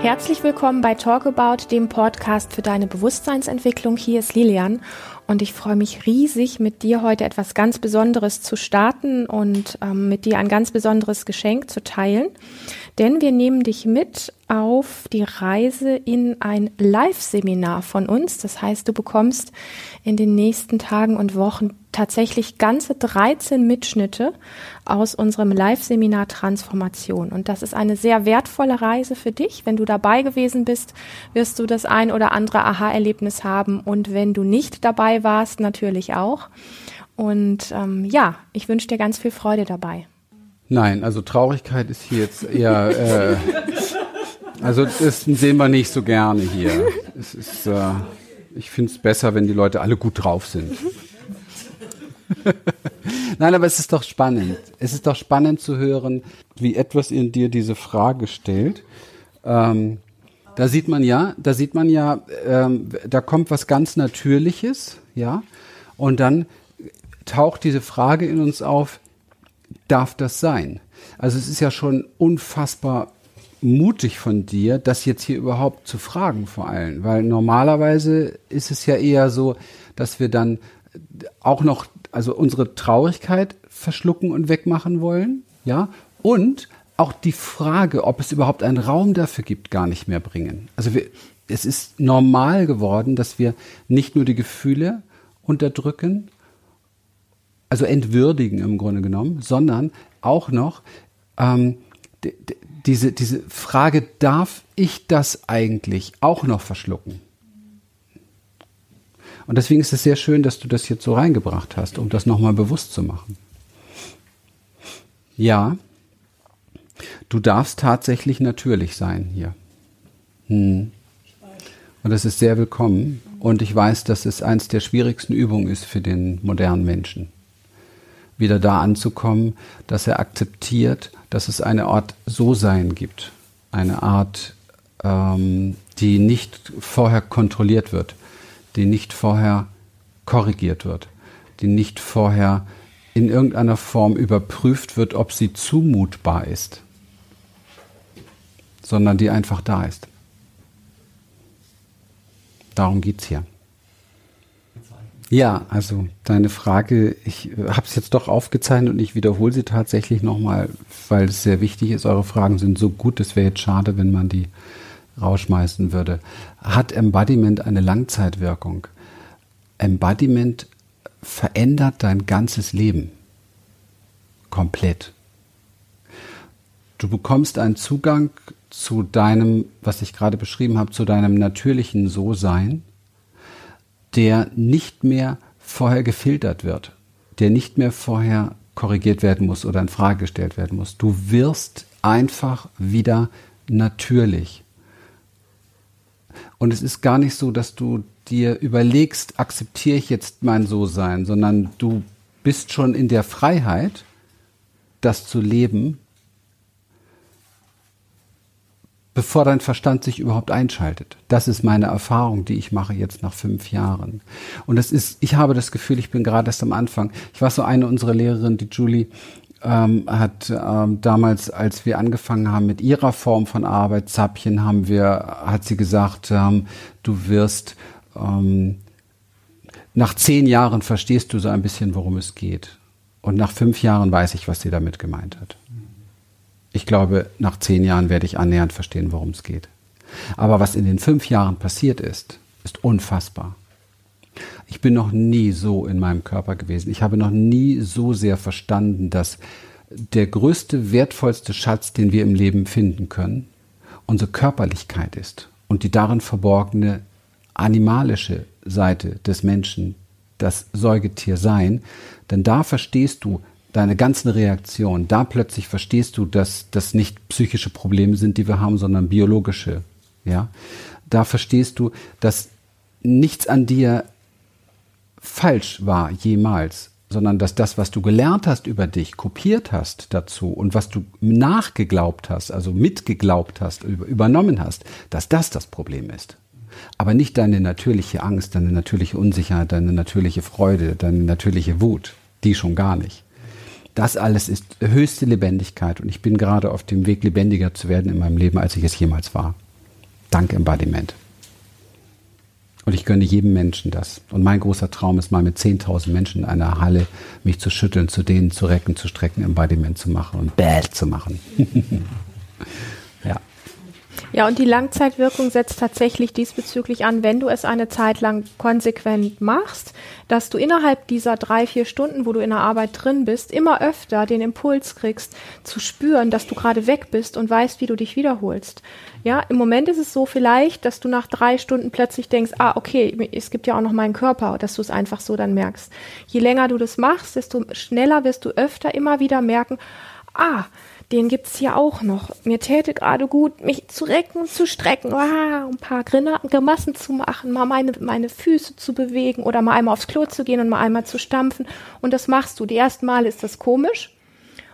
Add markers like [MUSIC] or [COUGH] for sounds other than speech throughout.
Herzlich willkommen bei Talk About, dem Podcast für deine Bewusstseinsentwicklung. Hier ist Lilian und ich freue mich riesig, mit dir heute etwas ganz Besonderes zu starten und ähm, mit dir ein ganz besonderes Geschenk zu teilen. Denn wir nehmen dich mit auf die Reise in ein Live-Seminar von uns. Das heißt, du bekommst in den nächsten Tagen und Wochen tatsächlich ganze 13 Mitschnitte aus unserem Live-Seminar Transformation. Und das ist eine sehr wertvolle Reise für dich. Wenn du dabei gewesen bist, wirst du das ein oder andere Aha-Erlebnis haben. Und wenn du nicht dabei warst, natürlich auch. Und ähm, ja, ich wünsche dir ganz viel Freude dabei. Nein, also Traurigkeit ist hier jetzt eher, äh, also das sehen wir nicht so gerne hier. Es ist, äh, ich finde es besser, wenn die Leute alle gut drauf sind. [LAUGHS] Nein, aber es ist doch spannend. Es ist doch spannend zu hören, wie etwas in dir diese Frage stellt. Ähm, da sieht man ja, da sieht man ja, ähm, da kommt was ganz Natürliches, ja, und dann taucht diese Frage in uns auf, darf das sein? Also es ist ja schon unfassbar mutig von dir, das jetzt hier überhaupt zu fragen vor allem, weil normalerweise ist es ja eher so, dass wir dann auch noch, also unsere Traurigkeit verschlucken und wegmachen wollen, ja, und auch die Frage, ob es überhaupt einen Raum dafür gibt, gar nicht mehr bringen. Also wir, es ist normal geworden, dass wir nicht nur die Gefühle unterdrücken, also entwürdigen im Grunde genommen, sondern auch noch ähm, diese, diese Frage, darf ich das eigentlich auch noch verschlucken? Und deswegen ist es sehr schön, dass du das jetzt so reingebracht hast, um das nochmal bewusst zu machen. Ja, du darfst tatsächlich natürlich sein hier. Hm. Und das ist sehr willkommen. Und ich weiß, dass es eines der schwierigsten Übungen ist für den modernen Menschen wieder da anzukommen, dass er akzeptiert, dass es eine Art So-Sein gibt. Eine Art, ähm, die nicht vorher kontrolliert wird, die nicht vorher korrigiert wird, die nicht vorher in irgendeiner Form überprüft wird, ob sie zumutbar ist, sondern die einfach da ist. Darum geht es hier. Ja, also deine Frage, ich habe es jetzt doch aufgezeichnet und ich wiederhole sie tatsächlich nochmal, weil es sehr wichtig ist. Eure Fragen sind so gut, es wäre jetzt schade, wenn man die rausschmeißen würde. Hat Embodiment eine Langzeitwirkung? Embodiment verändert dein ganzes Leben. Komplett. Du bekommst einen Zugang zu deinem, was ich gerade beschrieben habe, zu deinem natürlichen So-Sein der nicht mehr vorher gefiltert wird, der nicht mehr vorher korrigiert werden muss oder in Frage gestellt werden muss. Du wirst einfach wieder natürlich. Und es ist gar nicht so, dass du dir überlegst, akzeptiere ich jetzt mein So-Sein, sondern du bist schon in der Freiheit, das zu leben, bevor dein Verstand sich überhaupt einschaltet. Das ist meine Erfahrung, die ich mache jetzt nach fünf Jahren. Und das ist, ich habe das Gefühl, ich bin gerade erst am Anfang. Ich war so eine unserer Lehrerinnen, die Julie, ähm, hat ähm, damals, als wir angefangen haben mit ihrer Form von Arbeit, Zappchen, haben wir, hat sie gesagt, ähm, du wirst ähm, nach zehn Jahren verstehst du so ein bisschen, worum es geht. Und nach fünf Jahren weiß ich, was sie damit gemeint hat. Ich glaube, nach zehn Jahren werde ich annähernd verstehen, worum es geht. Aber was in den fünf Jahren passiert ist, ist unfassbar. Ich bin noch nie so in meinem Körper gewesen. Ich habe noch nie so sehr verstanden, dass der größte, wertvollste Schatz, den wir im Leben finden können, unsere Körperlichkeit ist und die darin verborgene animalische Seite des Menschen, das Säugetier sein. Denn da verstehst du, deine ganzen Reaktionen, da plötzlich verstehst du, dass das nicht psychische Probleme sind, die wir haben, sondern biologische. Ja, da verstehst du, dass nichts an dir falsch war jemals, sondern dass das, was du gelernt hast über dich, kopiert hast dazu und was du nachgeglaubt hast, also mitgeglaubt hast, übernommen hast, dass das das Problem ist. Aber nicht deine natürliche Angst, deine natürliche Unsicherheit, deine natürliche Freude, deine natürliche Wut, die schon gar nicht. Das alles ist höchste Lebendigkeit und ich bin gerade auf dem Weg, lebendiger zu werden in meinem Leben, als ich es jemals war. Dank Embodiment. Und ich gönne jedem Menschen das. Und mein großer Traum ist mal mit 10.000 Menschen in einer Halle mich zu schütteln, zu denen, zu recken, zu strecken, Embodiment zu machen und bad zu machen. [LAUGHS] ja. Und die Langzeitwirkung setzt tatsächlich diesbezüglich an, wenn du es eine Zeit lang konsequent machst, dass du innerhalb dieser drei, vier Stunden, wo du in der Arbeit drin bist, immer öfter den Impuls kriegst, zu spüren, dass du gerade weg bist und weißt, wie du dich wiederholst. Ja, im Moment ist es so vielleicht, dass du nach drei Stunden plötzlich denkst, ah, okay, es gibt ja auch noch meinen Körper, dass du es einfach so dann merkst. Je länger du das machst, desto schneller wirst du öfter immer wieder merken, ah, den gibt's hier auch noch. Mir täte gerade gut, mich zu recken, zu strecken, ah, ein paar Grimassen zu machen, mal meine, meine Füße zu bewegen oder mal einmal aufs Klo zu gehen und mal einmal zu stampfen. Und das machst du. Die ersten Male ist das komisch.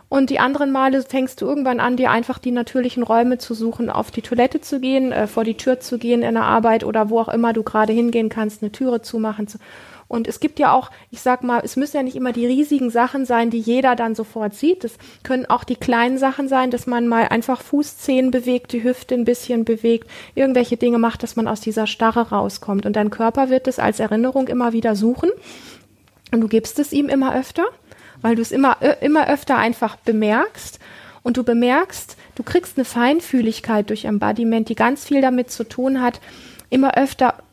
Und die anderen Male fängst du irgendwann an, dir einfach die natürlichen Räume zu suchen, auf die Toilette zu gehen, äh, vor die Tür zu gehen in der Arbeit oder wo auch immer du gerade hingehen kannst, eine Türe zumachen. Zu und es gibt ja auch, ich sag mal, es müssen ja nicht immer die riesigen Sachen sein, die jeder dann sofort sieht. Es können auch die kleinen Sachen sein, dass man mal einfach Fußzehen bewegt, die Hüfte ein bisschen bewegt, irgendwelche Dinge macht, dass man aus dieser Starre rauskommt. Und dein Körper wird es als Erinnerung immer wieder suchen. Und du gibst es ihm immer öfter, weil du es immer, immer öfter einfach bemerkst. Und du bemerkst, du kriegst eine Feinfühligkeit durch Embodiment, die ganz viel damit zu tun hat, immer öfter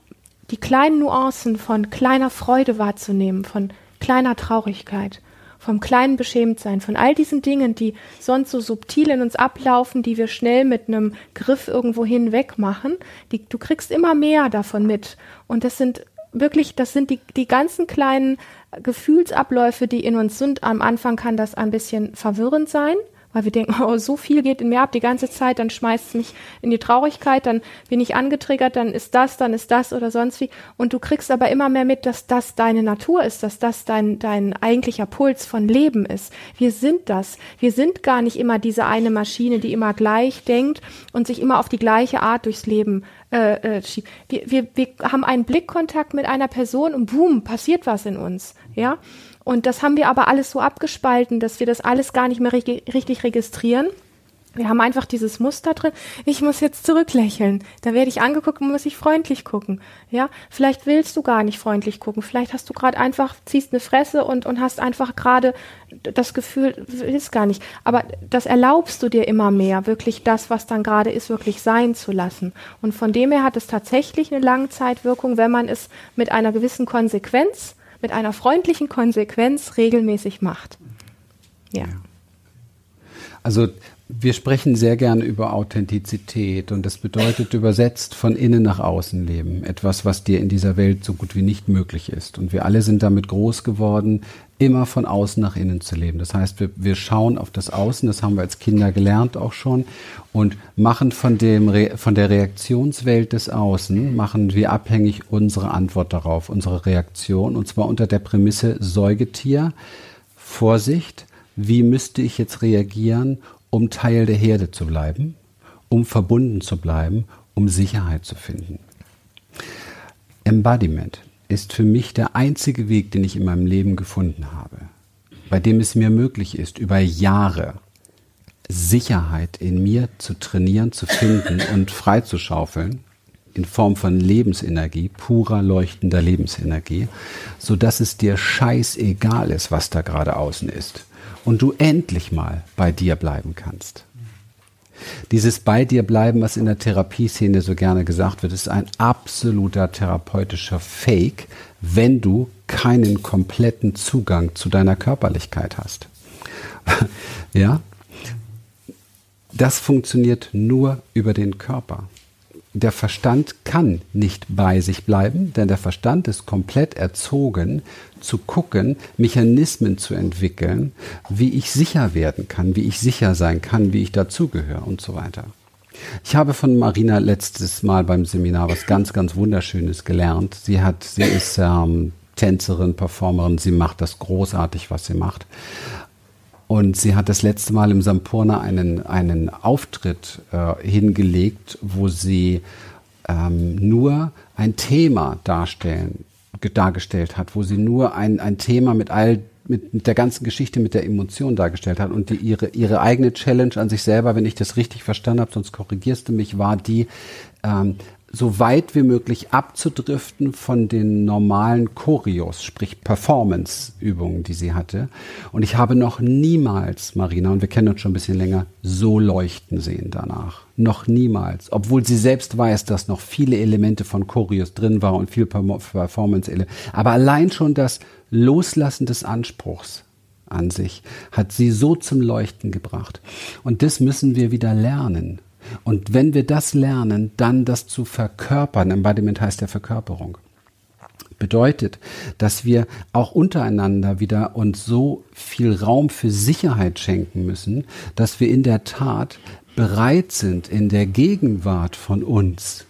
die kleinen Nuancen von kleiner Freude wahrzunehmen, von kleiner Traurigkeit, vom kleinen Beschämtsein, von all diesen Dingen, die sonst so subtil in uns ablaufen, die wir schnell mit einem Griff irgendwo hinweg machen, die, du kriegst immer mehr davon mit. Und das sind wirklich, das sind die, die ganzen kleinen Gefühlsabläufe, die in uns sind. Am Anfang kann das ein bisschen verwirrend sein, weil wir denken, [LAUGHS] oh, so viel geht in mir ab die ganze Zeit, dann schmeißt es mich in die Traurigkeit, dann bin ich angetriggert, dann ist das, dann ist das oder sonst wie. Und du kriegst aber immer mehr mit, dass das deine Natur ist, dass das dein, dein eigentlicher Puls von Leben ist. Wir sind das. Wir sind gar nicht immer diese eine Maschine, die immer gleich denkt und sich immer auf die gleiche Art durchs Leben äh, äh, schiebt. Wir, wir, wir haben einen Blickkontakt mit einer Person und boom, passiert was in uns. Ja. Und das haben wir aber alles so abgespalten, dass wir das alles gar nicht mehr richtig, registrieren. Wir haben einfach dieses Muster drin. Ich muss jetzt zurücklächeln. Da werde ich angeguckt und muss ich freundlich gucken. Ja, vielleicht willst du gar nicht freundlich gucken. Vielleicht hast du gerade einfach ziehst eine Fresse und und hast einfach gerade das Gefühl, ist gar nicht. Aber das erlaubst du dir immer mehr, wirklich das, was dann gerade ist, wirklich sein zu lassen. Und von dem her hat es tatsächlich eine Langzeitwirkung, wenn man es mit einer gewissen Konsequenz mit einer freundlichen Konsequenz regelmäßig macht. Ja. Also wir sprechen sehr gerne über Authentizität und das bedeutet [LAUGHS] übersetzt von innen nach außen leben. Etwas, was dir in dieser Welt so gut wie nicht möglich ist. Und wir alle sind damit groß geworden, immer von außen nach innen zu leben. Das heißt, wir, wir schauen auf das Außen, das haben wir als Kinder gelernt auch schon und machen von dem, von der Reaktionswelt des Außen, machen wir abhängig unsere Antwort darauf, unsere Reaktion und zwar unter der Prämisse Säugetier, Vorsicht, wie müsste ich jetzt reagieren, um Teil der Herde zu bleiben, um verbunden zu bleiben, um Sicherheit zu finden. Embodiment ist für mich der einzige Weg, den ich in meinem Leben gefunden habe, bei dem es mir möglich ist, über Jahre Sicherheit in mir zu trainieren, zu finden [COUGHS] und freizuschaufeln in Form von Lebensenergie, purer leuchtender Lebensenergie, so dass es dir scheißegal ist, was da gerade außen ist und du endlich mal bei dir bleiben kannst. Dieses bei dir bleiben, was in der Therapieszene so gerne gesagt wird, ist ein absoluter therapeutischer Fake, wenn du keinen kompletten Zugang zu deiner Körperlichkeit hast. [LAUGHS] ja? Das funktioniert nur über den Körper der Verstand kann nicht bei sich bleiben, denn der Verstand ist komplett erzogen, zu gucken, Mechanismen zu entwickeln, wie ich sicher werden kann, wie ich sicher sein kann, wie ich dazugehöre und so weiter. Ich habe von Marina letztes Mal beim Seminar was ganz, ganz Wunderschönes gelernt. Sie hat, sie ist ähm, Tänzerin, Performerin, sie macht das großartig, was sie macht. Und sie hat das letzte Mal im Sampurna einen, einen Auftritt äh, hingelegt, wo sie ähm, nur ein Thema darstellen, dargestellt hat, wo sie nur ein, ein Thema mit all mit, mit der ganzen Geschichte mit der Emotion dargestellt hat und die ihre ihre eigene Challenge an sich selber, wenn ich das richtig verstanden habe, sonst korrigierst du mich, war die ähm, so weit wie möglich abzudriften von den normalen Choreos, sprich Performance-Übungen, die sie hatte. Und ich habe noch niemals, Marina, und wir kennen uns schon ein bisschen länger, so leuchten sehen danach. Noch niemals. Obwohl sie selbst weiß, dass noch viele Elemente von Choreos drin waren und viel Performance-Elemente. Aber allein schon das Loslassen des Anspruchs an sich hat sie so zum Leuchten gebracht. Und das müssen wir wieder lernen. Und wenn wir das lernen, dann das zu verkörpern, Embodiment heißt ja Verkörperung, bedeutet, dass wir auch untereinander wieder uns so viel Raum für Sicherheit schenken müssen, dass wir in der Tat bereit sind, in der Gegenwart von uns,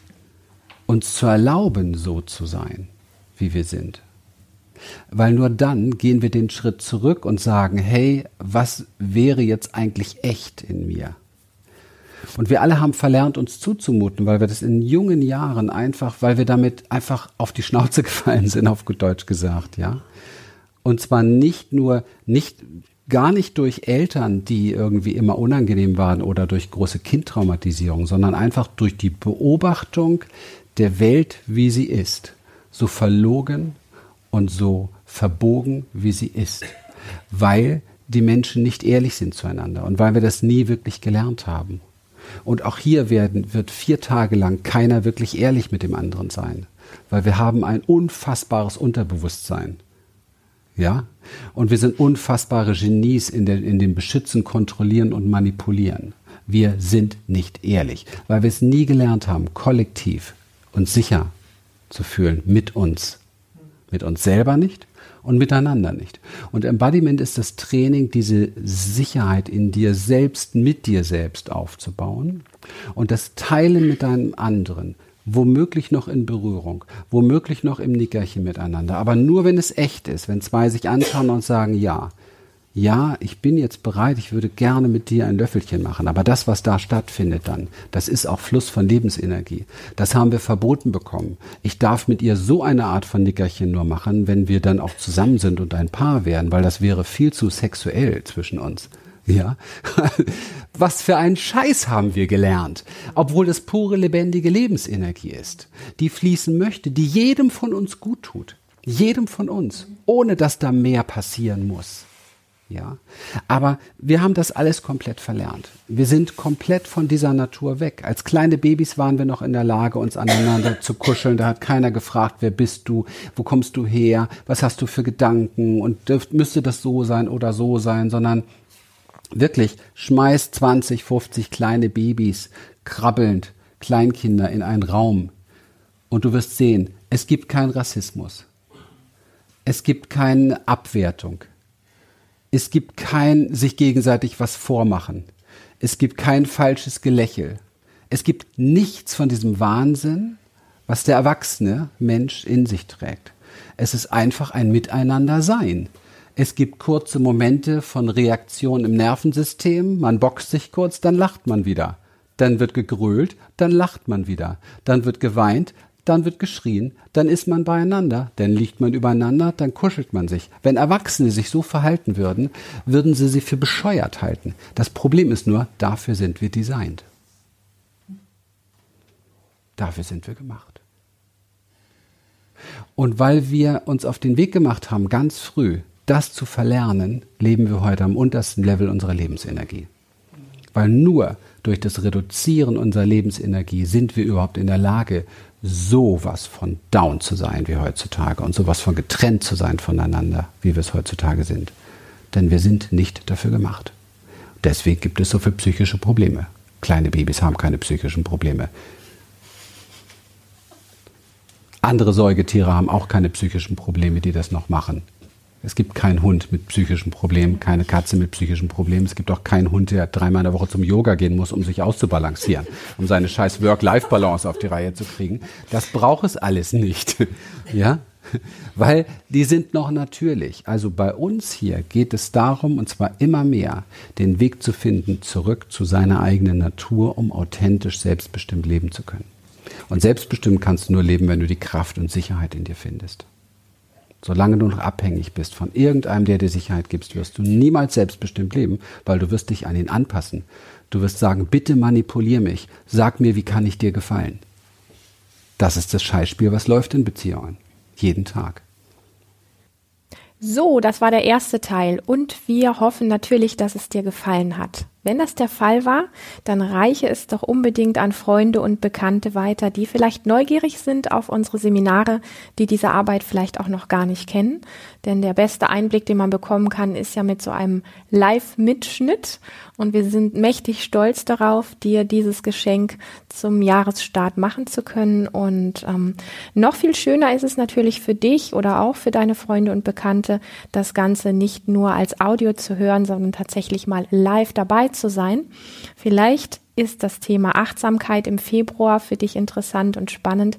uns zu erlauben, so zu sein, wie wir sind. Weil nur dann gehen wir den Schritt zurück und sagen, hey, was wäre jetzt eigentlich echt in mir? Und wir alle haben verlernt, uns zuzumuten, weil wir das in jungen Jahren einfach, weil wir damit einfach auf die Schnauze [LAUGHS] gefallen sind, auf gut Deutsch gesagt, ja. Und zwar nicht nur, nicht, gar nicht durch Eltern, die irgendwie immer unangenehm waren oder durch große Kindtraumatisierung, sondern einfach durch die Beobachtung der Welt, wie sie ist. So verlogen und so verbogen, wie sie ist. Weil die Menschen nicht ehrlich sind zueinander und weil wir das nie wirklich gelernt haben. Und auch hier werden, wird vier Tage lang keiner wirklich ehrlich mit dem anderen sein, weil wir haben ein unfassbares Unterbewusstsein. Ja? Und wir sind unfassbare Genies in, der, in dem Beschützen, Kontrollieren und Manipulieren. Wir sind nicht ehrlich, weil wir es nie gelernt haben, kollektiv uns sicher zu fühlen mit uns. Mit uns selber nicht und miteinander nicht. Und Embodiment ist das Training, diese Sicherheit in dir selbst, mit dir selbst aufzubauen und das Teilen mit einem anderen, womöglich noch in Berührung, womöglich noch im Nickerchen miteinander, aber nur wenn es echt ist, wenn zwei sich anschauen und sagen, ja, ja, ich bin jetzt bereit, ich würde gerne mit dir ein Löffelchen machen, aber das, was da stattfindet dann, das ist auch Fluss von Lebensenergie. Das haben wir verboten bekommen. Ich darf mit ihr so eine Art von Nickerchen nur machen, wenn wir dann auch zusammen sind und ein Paar werden, weil das wäre viel zu sexuell zwischen uns. Ja, [LAUGHS] was für einen Scheiß haben wir gelernt, obwohl es pure lebendige Lebensenergie ist, die fließen möchte, die jedem von uns gut tut, jedem von uns, ohne dass da mehr passieren muss. Ja, aber wir haben das alles komplett verlernt. Wir sind komplett von dieser Natur weg. Als kleine Babys waren wir noch in der Lage, uns aneinander zu kuscheln. Da hat keiner gefragt, wer bist du, wo kommst du her, was hast du für Gedanken und dürft, müsste das so sein oder so sein, sondern wirklich schmeißt 20, 50 kleine Babys krabbelnd, Kleinkinder in einen Raum und du wirst sehen, es gibt keinen Rassismus. Es gibt keine Abwertung. Es gibt kein sich gegenseitig was vormachen. Es gibt kein falsches Gelächel. Es gibt nichts von diesem Wahnsinn, was der erwachsene Mensch in sich trägt. Es ist einfach ein Miteinander sein. Es gibt kurze Momente von Reaktion im Nervensystem. Man boxt sich kurz, dann lacht man wieder. Dann wird gegrölt, dann lacht man wieder. Dann wird geweint, dann wird geschrien, dann ist man beieinander, dann liegt man übereinander, dann kuschelt man sich. Wenn Erwachsene sich so verhalten würden, würden sie sie für bescheuert halten. Das Problem ist nur, dafür sind wir designt. Dafür sind wir gemacht. Und weil wir uns auf den Weg gemacht haben, ganz früh, das zu verlernen, leben wir heute am untersten Level unserer Lebensenergie. Weil nur durch das Reduzieren unserer Lebensenergie sind wir überhaupt in der Lage, sowas von down zu sein wie heutzutage und sowas von getrennt zu sein voneinander, wie wir es heutzutage sind. Denn wir sind nicht dafür gemacht. Deswegen gibt es so viele psychische Probleme. Kleine Babys haben keine psychischen Probleme. Andere Säugetiere haben auch keine psychischen Probleme, die das noch machen. Es gibt keinen Hund mit psychischen Problemen, keine Katze mit psychischen Problemen. Es gibt auch keinen Hund, der dreimal in der Woche zum Yoga gehen muss, um sich auszubalancieren, um seine scheiß Work-Life-Balance auf die Reihe zu kriegen. Das braucht es alles nicht. [LAUGHS] ja? Weil die sind noch natürlich. Also bei uns hier geht es darum, und zwar immer mehr, den Weg zu finden zurück zu seiner eigenen Natur, um authentisch selbstbestimmt leben zu können. Und selbstbestimmt kannst du nur leben, wenn du die Kraft und Sicherheit in dir findest. Solange du noch abhängig bist von irgendeinem, der dir Sicherheit gibt, wirst du niemals selbstbestimmt leben, weil du wirst dich an ihn anpassen. Du wirst sagen, bitte manipulier mich, sag mir, wie kann ich dir gefallen. Das ist das Scheißspiel, was läuft in Beziehungen. Jeden Tag. So, das war der erste Teil und wir hoffen natürlich, dass es dir gefallen hat. Wenn das der Fall war, dann reiche es doch unbedingt an Freunde und Bekannte weiter, die vielleicht neugierig sind auf unsere Seminare, die diese Arbeit vielleicht auch noch gar nicht kennen. Denn der beste Einblick, den man bekommen kann, ist ja mit so einem Live-Mitschnitt. Und wir sind mächtig stolz darauf, dir dieses Geschenk zum Jahresstart machen zu können. Und ähm, noch viel schöner ist es natürlich für dich oder auch für deine Freunde und Bekannte, das Ganze nicht nur als Audio zu hören, sondern tatsächlich mal live dabei zu sein. Vielleicht ist das Thema Achtsamkeit im Februar für dich interessant und spannend.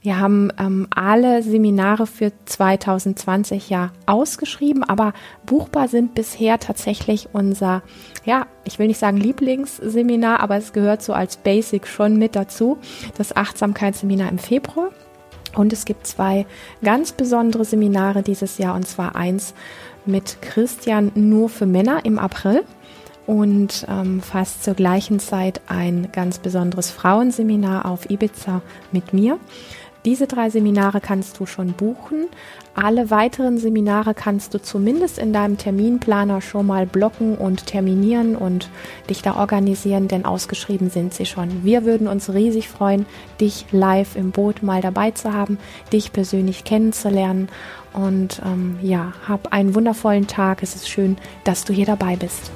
Wir haben ähm, alle Seminare für 2020 ja ausgeschrieben, aber buchbar sind bisher tatsächlich unser, ja, ich will nicht sagen Lieblingsseminar, aber es gehört so als Basic schon mit dazu, das Achtsamkeitsseminar im Februar. Und es gibt zwei ganz besondere Seminare dieses Jahr, und zwar eins mit Christian nur für Männer im April und ähm, fast zur gleichen Zeit ein ganz besonderes Frauenseminar auf Ibiza mit mir. Diese drei Seminare kannst du schon buchen. Alle weiteren Seminare kannst du zumindest in deinem Terminplaner schon mal blocken und terminieren und dich da organisieren, denn ausgeschrieben sind sie schon. Wir würden uns riesig freuen, dich live im Boot mal dabei zu haben, dich persönlich kennenzulernen. Und ähm, ja, hab einen wundervollen Tag. Es ist schön, dass du hier dabei bist.